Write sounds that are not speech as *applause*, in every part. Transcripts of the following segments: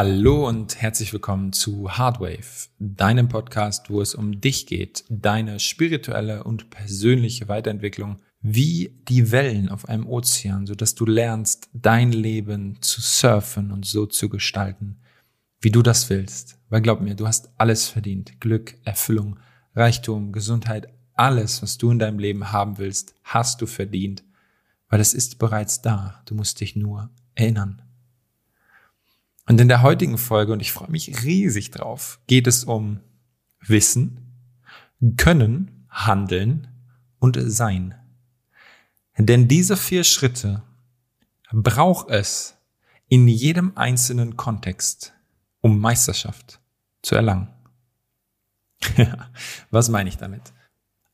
Hallo und herzlich willkommen zu Hardwave, deinem Podcast, wo es um dich geht, deine spirituelle und persönliche Weiterentwicklung, wie die Wellen auf einem Ozean, so dass du lernst, dein Leben zu surfen und so zu gestalten, wie du das willst. Weil glaub mir, du hast alles verdient. Glück, Erfüllung, Reichtum, Gesundheit, alles, was du in deinem Leben haben willst, hast du verdient, weil es ist bereits da. Du musst dich nur erinnern. Und in der heutigen Folge, und ich freue mich riesig drauf, geht es um Wissen, Können, Handeln und Sein. Denn diese vier Schritte braucht es in jedem einzelnen Kontext, um Meisterschaft zu erlangen. *laughs* was meine ich damit?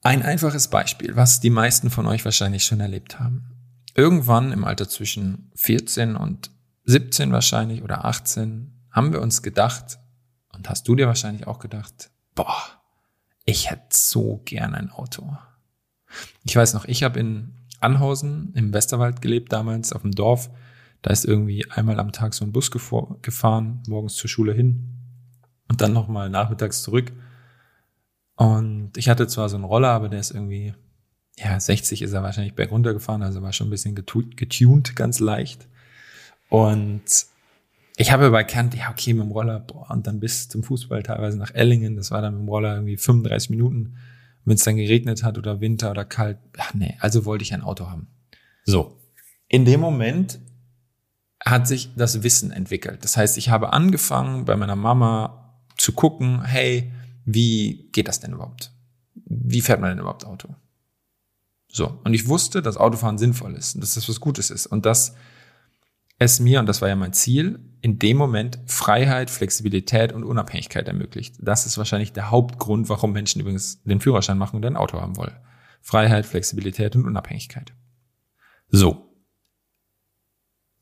Ein einfaches Beispiel, was die meisten von euch wahrscheinlich schon erlebt haben. Irgendwann im Alter zwischen 14 und 17 wahrscheinlich oder 18 haben wir uns gedacht, und hast du dir wahrscheinlich auch gedacht, boah, ich hätte so gern ein Auto. Ich weiß noch, ich habe in Anhausen im Westerwald gelebt damals auf dem Dorf. Da ist irgendwie einmal am Tag so ein Bus gefahren, morgens zur Schule hin und dann nochmal nachmittags zurück. Und ich hatte zwar so einen Roller, aber der ist irgendwie, ja, 60 ist er wahrscheinlich bergunter gefahren, also war schon ein bisschen getuned, ganz leicht. Und ich habe aber erkannt, ja, okay, mit dem Roller, boah, und dann bis zum Fußball teilweise nach Ellingen, das war dann mit dem Roller irgendwie 35 Minuten, wenn es dann geregnet hat oder Winter oder kalt, ach nee, also wollte ich ein Auto haben. So. In dem Moment hat sich das Wissen entwickelt. Das heißt, ich habe angefangen, bei meiner Mama zu gucken, hey, wie geht das denn überhaupt? Wie fährt man denn überhaupt Auto? So. Und ich wusste, dass Autofahren sinnvoll ist und dass das was Gutes ist und dass es mir, und das war ja mein Ziel, in dem Moment Freiheit, Flexibilität und Unabhängigkeit ermöglicht. Das ist wahrscheinlich der Hauptgrund, warum Menschen übrigens den Führerschein machen und ein Auto haben wollen. Freiheit, Flexibilität und Unabhängigkeit. So.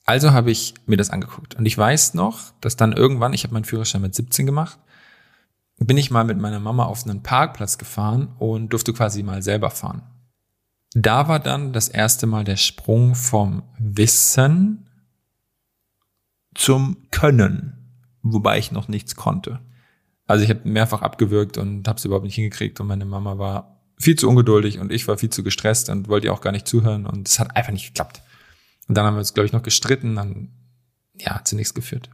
Also habe ich mir das angeguckt. Und ich weiß noch, dass dann irgendwann, ich habe meinen Führerschein mit 17 gemacht, bin ich mal mit meiner Mama auf einen Parkplatz gefahren und durfte quasi mal selber fahren. Da war dann das erste Mal der Sprung vom Wissen zum Können, wobei ich noch nichts konnte. Also ich habe mehrfach abgewürgt und habe es überhaupt nicht hingekriegt und meine Mama war viel zu ungeduldig und ich war viel zu gestresst und wollte ihr auch gar nicht zuhören und es hat einfach nicht geklappt. Und dann haben wir uns, glaube ich, noch gestritten, dann ja, hat zu nichts geführt.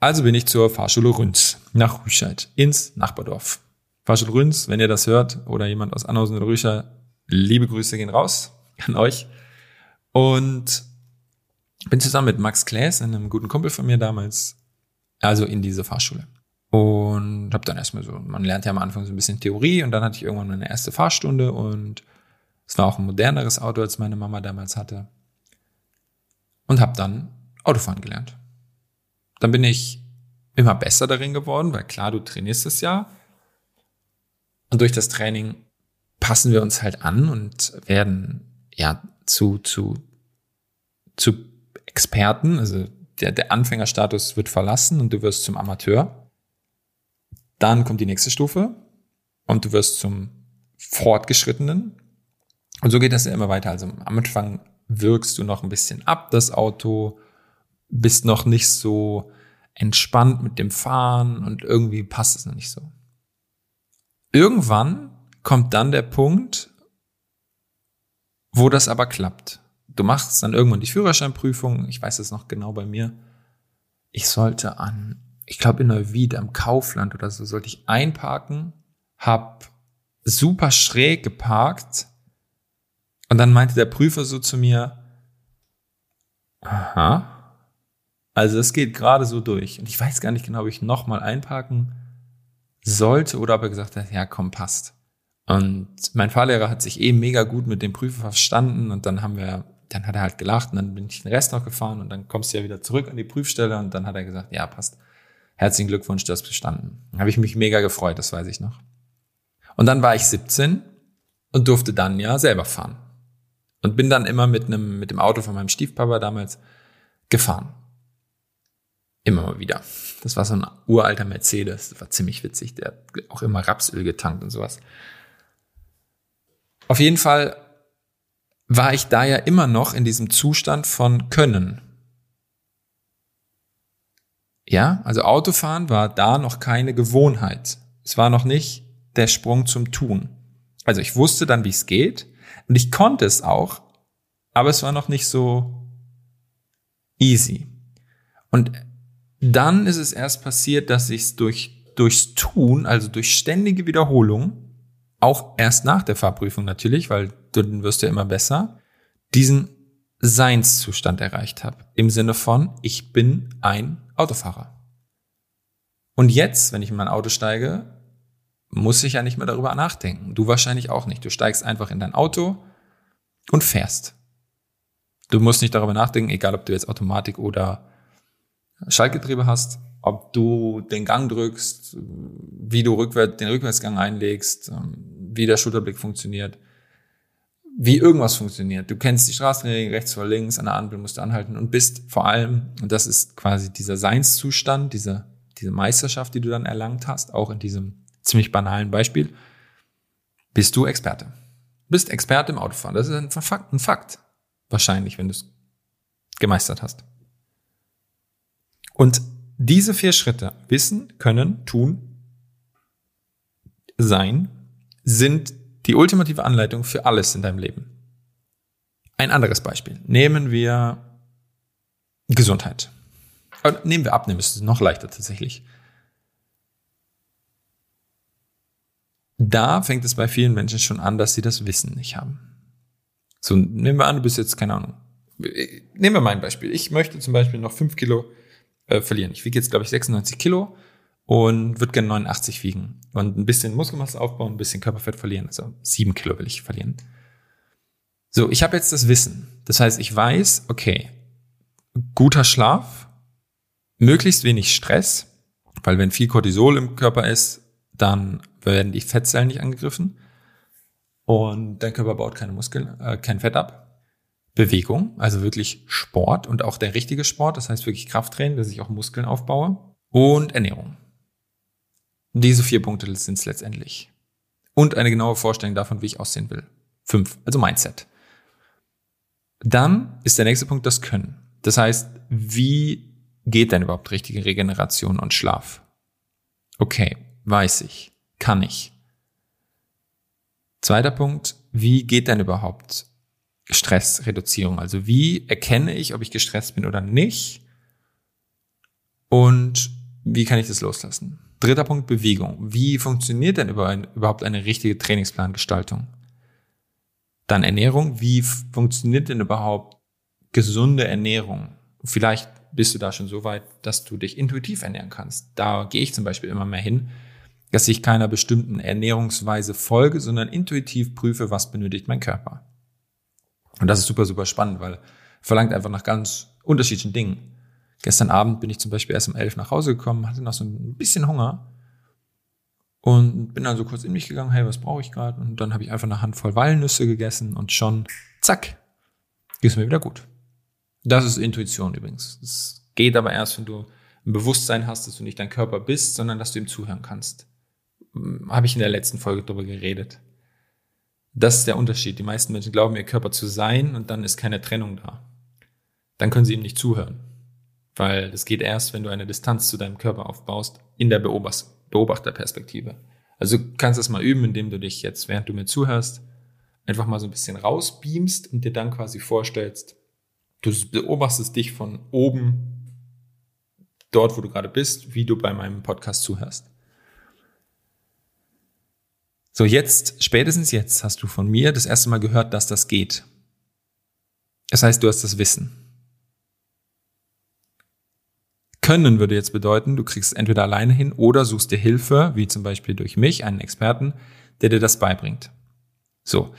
Also bin ich zur Fahrschule Rünz nach Rüscheid ins Nachbardorf. Fahrschule Rünz, wenn ihr das hört oder jemand aus Anhausen oder Rüscheid, liebe Grüße gehen raus an euch. Und bin zusammen mit Max Klaes, einem guten Kumpel von mir damals, also in diese Fahrschule. Und habe dann erstmal so, man lernt ja am Anfang so ein bisschen Theorie und dann hatte ich irgendwann meine erste Fahrstunde und es war auch ein moderneres Auto, als meine Mama damals hatte. Und habe dann Autofahren gelernt. Dann bin ich immer besser darin geworden, weil klar, du trainierst es ja. Und durch das Training passen wir uns halt an und werden ja zu, zu, zu Experten, also der, der Anfängerstatus wird verlassen und du wirst zum Amateur. Dann kommt die nächste Stufe und du wirst zum Fortgeschrittenen. Und so geht das ja immer weiter. Also am Anfang wirkst du noch ein bisschen ab, das Auto, bist noch nicht so entspannt mit dem Fahren und irgendwie passt es noch nicht so. Irgendwann kommt dann der Punkt, wo das aber klappt du machst dann irgendwann die Führerscheinprüfung. Ich weiß es noch genau bei mir. Ich sollte an, ich glaube in Neuwied am Kaufland oder so, sollte ich einparken, hab super schräg geparkt und dann meinte der Prüfer so zu mir, aha, also es geht gerade so durch. Und ich weiß gar nicht genau, ob ich nochmal einparken sollte oder ob er gesagt hat, ja komm, passt. Und mein Fahrlehrer hat sich eh mega gut mit dem Prüfer verstanden und dann haben wir dann hat er halt gelacht und dann bin ich den Rest noch gefahren und dann kommst du ja wieder zurück an die Prüfstelle und dann hat er gesagt, ja, passt. Herzlichen Glückwunsch, du hast bestanden. Habe ich mich mega gefreut, das weiß ich noch. Und dann war ich 17 und durfte dann ja selber fahren. Und bin dann immer mit einem, mit dem Auto von meinem Stiefpapa damals gefahren. Immer mal wieder. Das war so ein uralter Mercedes. Das war ziemlich witzig. Der hat auch immer Rapsöl getankt und sowas. Auf jeden Fall war ich da ja immer noch in diesem Zustand von Können. Ja, also Autofahren war da noch keine Gewohnheit. Es war noch nicht der Sprung zum Tun. Also ich wusste dann, wie es geht und ich konnte es auch, aber es war noch nicht so easy. Und dann ist es erst passiert, dass ich es durch, durchs Tun, also durch ständige Wiederholung, auch erst nach der Fahrprüfung natürlich, weil du wirst ja immer besser, diesen Seinszustand erreicht habe. Im Sinne von, ich bin ein Autofahrer. Und jetzt, wenn ich in mein Auto steige, muss ich ja nicht mehr darüber nachdenken. Du wahrscheinlich auch nicht. Du steigst einfach in dein Auto und fährst. Du musst nicht darüber nachdenken, egal ob du jetzt Automatik oder Schaltgetriebe hast, ob du den Gang drückst, wie du rückwärts, den Rückwärtsgang einlegst, wie der Schulterblick funktioniert wie irgendwas funktioniert. Du kennst die Straßenregeln rechts vor links, an der Ampel musst du anhalten und bist vor allem, und das ist quasi dieser Seinszustand, diese, diese Meisterschaft, die du dann erlangt hast, auch in diesem ziemlich banalen Beispiel, bist du Experte. Bist Experte im Autofahren. Das ist ein Fakt, ein Fakt. Wahrscheinlich, wenn du es gemeistert hast. Und diese vier Schritte, wissen, können, tun, sein, sind die ultimative Anleitung für alles in deinem Leben. Ein anderes Beispiel. Nehmen wir Gesundheit. nehmen wir Abnehmen, ist noch leichter tatsächlich. Da fängt es bei vielen Menschen schon an, dass sie das Wissen nicht haben. So, nehmen wir an, du bist jetzt, keine Ahnung. Nehmen wir mein Beispiel. Ich möchte zum Beispiel noch fünf Kilo äh, verlieren. Ich wiege jetzt, glaube ich, 96 Kilo und würde gerne 89 wiegen und ein bisschen Muskelmasse aufbauen, ein bisschen Körperfett verlieren. Also sieben Kilo will ich verlieren. So, ich habe jetzt das Wissen. Das heißt, ich weiß, okay, guter Schlaf, möglichst wenig Stress, weil wenn viel Cortisol im Körper ist, dann werden die Fettzellen nicht angegriffen und dein Körper baut keine Muskeln, äh, kein Fett ab. Bewegung, also wirklich Sport und auch der richtige Sport, das heißt wirklich Krafttraining, dass ich auch Muskeln aufbaue und Ernährung. Diese vier Punkte sind es letztendlich. Und eine genaue Vorstellung davon, wie ich aussehen will. Fünf, also Mindset. Dann ist der nächste Punkt das Können. Das heißt, wie geht denn überhaupt richtige Regeneration und Schlaf? Okay, weiß ich, kann ich. Zweiter Punkt, wie geht denn überhaupt Stressreduzierung? Also wie erkenne ich, ob ich gestresst bin oder nicht? Und wie kann ich das loslassen? Dritter Punkt, Bewegung. Wie funktioniert denn überhaupt eine richtige Trainingsplangestaltung? Dann Ernährung. Wie funktioniert denn überhaupt gesunde Ernährung? Vielleicht bist du da schon so weit, dass du dich intuitiv ernähren kannst. Da gehe ich zum Beispiel immer mehr hin, dass ich keiner bestimmten Ernährungsweise folge, sondern intuitiv prüfe, was benötigt mein Körper. Und das ist super, super spannend, weil verlangt einfach nach ganz unterschiedlichen Dingen. Gestern Abend bin ich zum Beispiel erst um elf nach Hause gekommen, hatte noch so ein bisschen Hunger und bin dann so kurz in mich gegangen, hey, was brauche ich gerade? Und dann habe ich einfach eine Handvoll Walnüsse gegessen und schon, zack, geht es mir wieder gut. Das ist Intuition übrigens. Es geht aber erst, wenn du ein Bewusstsein hast, dass du nicht dein Körper bist, sondern dass du ihm zuhören kannst. Hm, habe ich in der letzten Folge darüber geredet. Das ist der Unterschied. Die meisten Menschen glauben, ihr Körper zu sein und dann ist keine Trennung da. Dann können sie ihm nicht zuhören. Weil das geht erst, wenn du eine Distanz zu deinem Körper aufbaust, in der Beobachterperspektive. Also du kannst das mal üben, indem du dich jetzt, während du mir zuhörst, einfach mal so ein bisschen rausbeamst und dir dann quasi vorstellst, du beobachtest dich von oben, dort wo du gerade bist, wie du bei meinem Podcast zuhörst. So, jetzt, spätestens jetzt hast du von mir das erste Mal gehört, dass das geht. Das heißt, du hast das Wissen. Können würde jetzt bedeuten, du kriegst es entweder alleine hin oder suchst dir Hilfe, wie zum Beispiel durch mich, einen Experten, der dir das beibringt. So.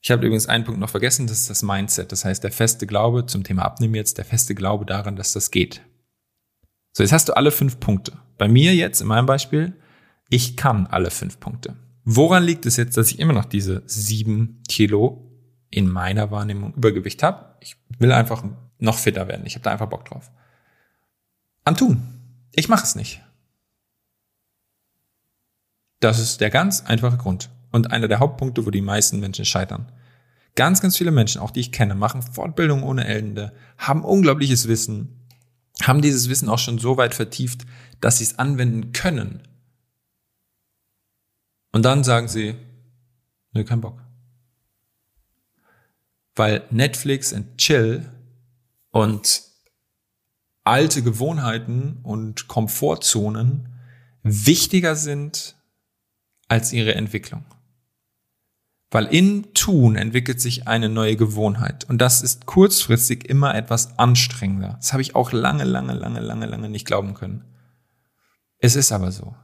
Ich habe übrigens einen Punkt noch vergessen, das ist das Mindset. Das heißt, der feste Glaube zum Thema Abnehmen jetzt, der feste Glaube daran, dass das geht. So, jetzt hast du alle fünf Punkte. Bei mir jetzt, in meinem Beispiel, ich kann alle fünf Punkte. Woran liegt es jetzt, dass ich immer noch diese sieben Kilo in meiner Wahrnehmung Übergewicht habe? Ich will einfach noch fitter werden. Ich habe da einfach Bock drauf am Tun. Ich mache es nicht. Das ist der ganz einfache Grund und einer der Hauptpunkte, wo die meisten Menschen scheitern. Ganz, ganz viele Menschen, auch die ich kenne, machen Fortbildung ohne Ende, haben unglaubliches Wissen, haben dieses Wissen auch schon so weit vertieft, dass sie es anwenden können. Und dann sagen sie, nö, kein Bock. Weil Netflix und Chill und alte Gewohnheiten und Komfortzonen wichtiger sind als ihre Entwicklung. Weil in Tun entwickelt sich eine neue Gewohnheit. Und das ist kurzfristig immer etwas anstrengender. Das habe ich auch lange, lange, lange, lange, lange nicht glauben können. Es ist aber so.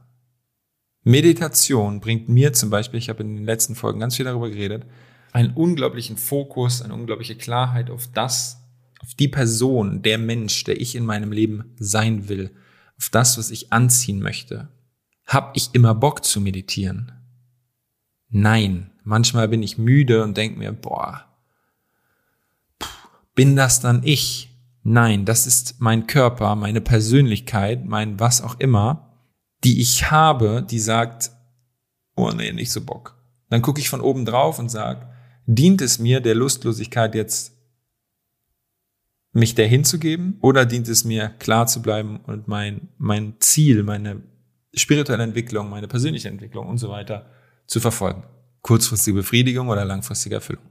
Meditation bringt mir zum Beispiel, ich habe in den letzten Folgen ganz viel darüber geredet, einen unglaublichen Fokus, eine unglaubliche Klarheit auf das, auf die Person, der Mensch, der ich in meinem Leben sein will, auf das, was ich anziehen möchte. Hab ich immer Bock zu meditieren? Nein, manchmal bin ich müde und denke mir, boah, bin das dann ich? Nein, das ist mein Körper, meine Persönlichkeit, mein was auch immer, die ich habe, die sagt, oh nee, nicht so Bock. Dann gucke ich von oben drauf und sag, dient es mir der Lustlosigkeit jetzt, mich der hinzugeben, oder dient es mir klar zu bleiben und mein, mein Ziel, meine spirituelle Entwicklung, meine persönliche Entwicklung und so weiter zu verfolgen. Kurzfristige Befriedigung oder langfristige Erfüllung.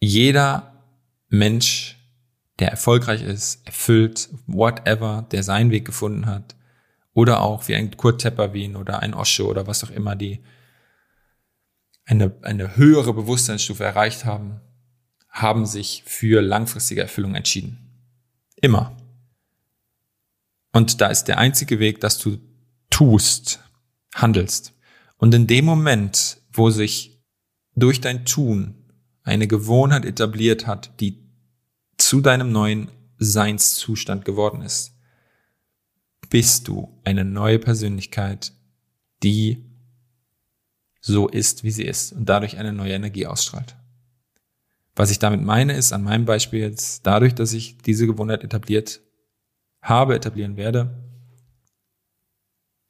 Jeder Mensch, der erfolgreich ist, erfüllt, whatever, der seinen Weg gefunden hat, oder auch wie ein Kurt Tepperwien oder ein Osho oder was auch immer, die eine, eine höhere Bewusstseinsstufe erreicht haben, haben sich für langfristige Erfüllung entschieden. Immer. Und da ist der einzige Weg, dass du tust, handelst. Und in dem Moment, wo sich durch dein Tun eine Gewohnheit etabliert hat, die zu deinem neuen Seinszustand geworden ist, bist du eine neue Persönlichkeit, die so ist, wie sie ist und dadurch eine neue Energie ausstrahlt. Was ich damit meine, ist an meinem Beispiel jetzt, dadurch, dass ich diese Gewohnheit etabliert habe, etablieren werde,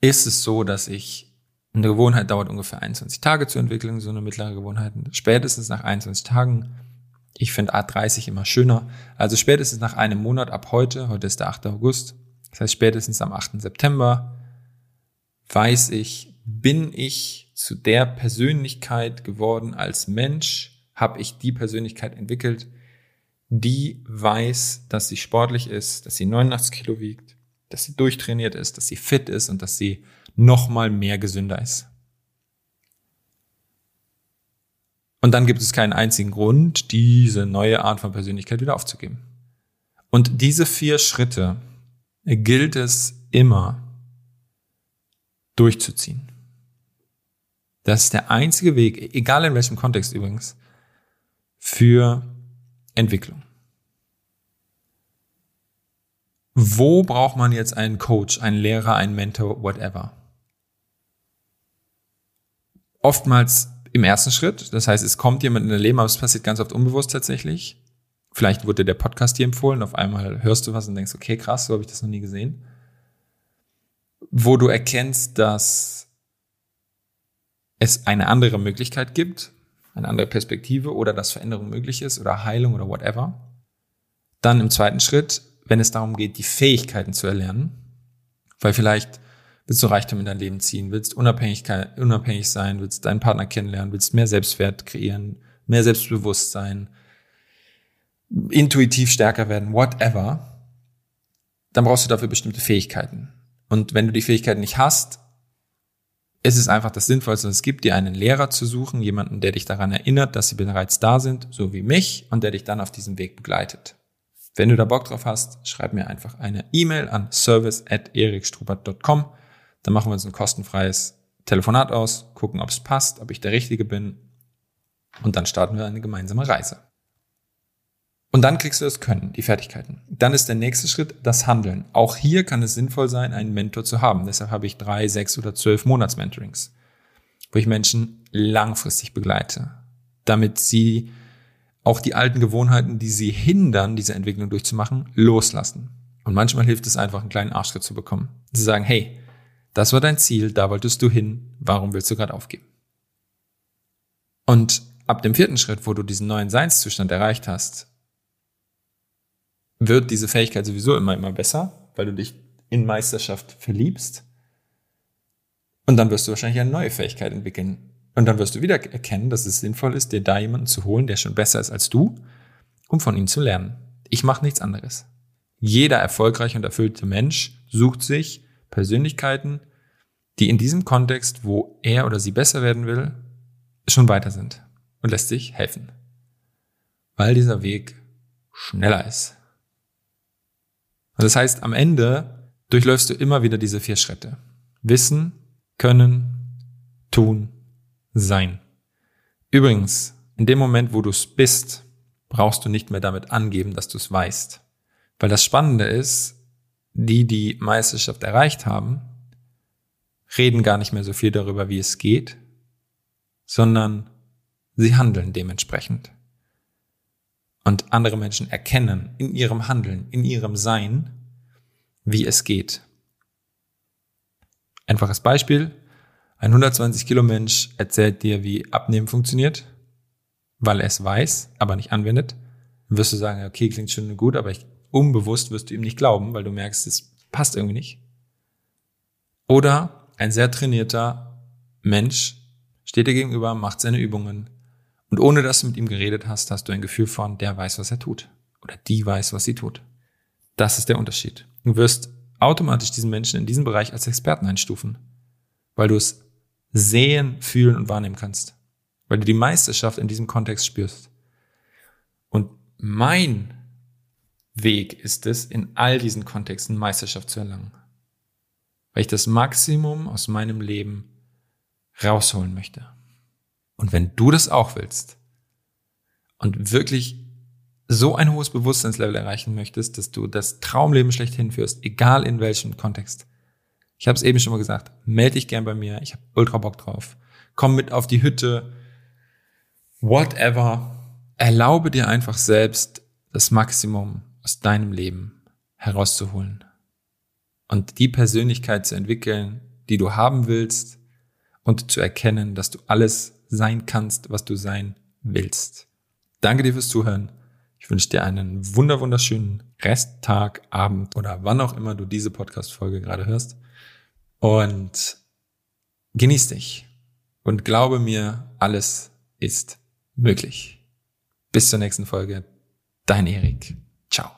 ist es so, dass ich eine Gewohnheit dauert ungefähr 21 Tage zu entwickeln, so eine mittlere Gewohnheit. Spätestens nach 21 Tagen, ich finde Art 30 immer schöner, also spätestens nach einem Monat ab heute, heute ist der 8. August, das heißt spätestens am 8. September, weiß ich, bin ich zu der Persönlichkeit geworden als Mensch, habe ich die Persönlichkeit entwickelt, die weiß, dass sie sportlich ist, dass sie 89 Kilo wiegt, dass sie durchtrainiert ist, dass sie fit ist und dass sie noch mal mehr gesünder ist. Und dann gibt es keinen einzigen Grund, diese neue Art von Persönlichkeit wieder aufzugeben. Und diese vier Schritte gilt es immer durchzuziehen. Das ist der einzige Weg, egal in welchem Kontext übrigens, für Entwicklung. Wo braucht man jetzt einen Coach, einen Lehrer, einen Mentor, whatever? Oftmals im ersten Schritt. Das heißt, es kommt jemand in dein Leben, aber es passiert ganz oft unbewusst tatsächlich. Vielleicht wurde der Podcast dir empfohlen, auf einmal hörst du was und denkst, okay, krass, so habe ich das noch nie gesehen. Wo du erkennst, dass es eine andere Möglichkeit gibt, eine andere Perspektive oder dass Veränderung möglich ist oder Heilung oder whatever. Dann im zweiten Schritt, wenn es darum geht, die Fähigkeiten zu erlernen, weil vielleicht willst du Reichtum in dein Leben ziehen, willst Unabhängigkeit, unabhängig sein, willst deinen Partner kennenlernen, willst mehr Selbstwert kreieren, mehr Selbstbewusstsein, intuitiv stärker werden, whatever, dann brauchst du dafür bestimmte Fähigkeiten. Und wenn du die Fähigkeiten nicht hast, ist es einfach das Sinnvollste, es gibt dir einen Lehrer zu suchen, jemanden, der dich daran erinnert, dass sie bereits da sind, so wie mich, und der dich dann auf diesem Weg begleitet. Wenn du da Bock drauf hast, schreib mir einfach eine E-Mail an service at erikstrubert.com. Dann machen wir uns ein kostenfreies Telefonat aus, gucken, ob es passt, ob ich der Richtige bin. Und dann starten wir eine gemeinsame Reise. Und dann kriegst du das Können, die Fertigkeiten. Dann ist der nächste Schritt das Handeln. Auch hier kann es sinnvoll sein, einen Mentor zu haben. Deshalb habe ich drei, sechs oder zwölf Monats-Mentorings, wo ich Menschen langfristig begleite, damit sie auch die alten Gewohnheiten, die sie hindern, diese Entwicklung durchzumachen, loslassen. Und manchmal hilft es einfach, einen kleinen Arschtritt zu bekommen. Zu sagen, hey, das war dein Ziel, da wolltest du hin, warum willst du gerade aufgeben? Und ab dem vierten Schritt, wo du diesen neuen Seinszustand erreicht hast, wird diese Fähigkeit sowieso immer, immer besser, weil du dich in Meisterschaft verliebst. Und dann wirst du wahrscheinlich eine neue Fähigkeit entwickeln. Und dann wirst du wieder erkennen, dass es sinnvoll ist, dir da jemanden zu holen, der schon besser ist als du, um von ihm zu lernen. Ich mache nichts anderes. Jeder erfolgreiche und erfüllte Mensch sucht sich Persönlichkeiten, die in diesem Kontext, wo er oder sie besser werden will, schon weiter sind und lässt sich helfen. Weil dieser Weg schneller ist. Und das heißt, am Ende durchläufst du immer wieder diese vier Schritte. Wissen, können, tun, sein. Übrigens, in dem Moment, wo du es bist, brauchst du nicht mehr damit angeben, dass du es weißt. Weil das Spannende ist, die, die Meisterschaft erreicht haben, reden gar nicht mehr so viel darüber, wie es geht, sondern sie handeln dementsprechend. Und andere Menschen erkennen in ihrem Handeln, in ihrem Sein, wie es geht. Einfaches Beispiel. Ein 120 Kilo Mensch erzählt dir, wie Abnehmen funktioniert, weil er es weiß, aber nicht anwendet. Dann wirst du sagen, okay, klingt schon gut, aber ich, unbewusst wirst du ihm nicht glauben, weil du merkst, es passt irgendwie nicht. Oder ein sehr trainierter Mensch steht dir gegenüber, macht seine Übungen und ohne dass du mit ihm geredet hast, hast du ein Gefühl von, der weiß, was er tut oder die weiß, was sie tut. Das ist der Unterschied. Du wirst automatisch diesen Menschen in diesem Bereich als Experten einstufen, weil du es sehen, fühlen und wahrnehmen kannst, weil du die Meisterschaft in diesem Kontext spürst. Und mein Weg ist es, in all diesen Kontexten Meisterschaft zu erlangen, weil ich das Maximum aus meinem Leben rausholen möchte. Und wenn du das auch willst und wirklich so ein hohes Bewusstseinslevel erreichen möchtest, dass du das Traumleben schlechthin führst, egal in welchem Kontext. Ich habe es eben schon mal gesagt, melde dich gern bei mir, ich habe ultra Bock drauf. Komm mit auf die Hütte, whatever. Erlaube dir einfach selbst das Maximum aus deinem Leben herauszuholen und die Persönlichkeit zu entwickeln, die du haben willst und zu erkennen, dass du alles sein kannst, was du sein willst. Danke dir fürs Zuhören. Ich wünsche dir einen wunder wunderschönen Resttag, Abend oder wann auch immer du diese Podcast-Folge gerade hörst. Und genieß dich. Und glaube mir, alles ist möglich. Bis zur nächsten Folge. Dein Erik. Ciao.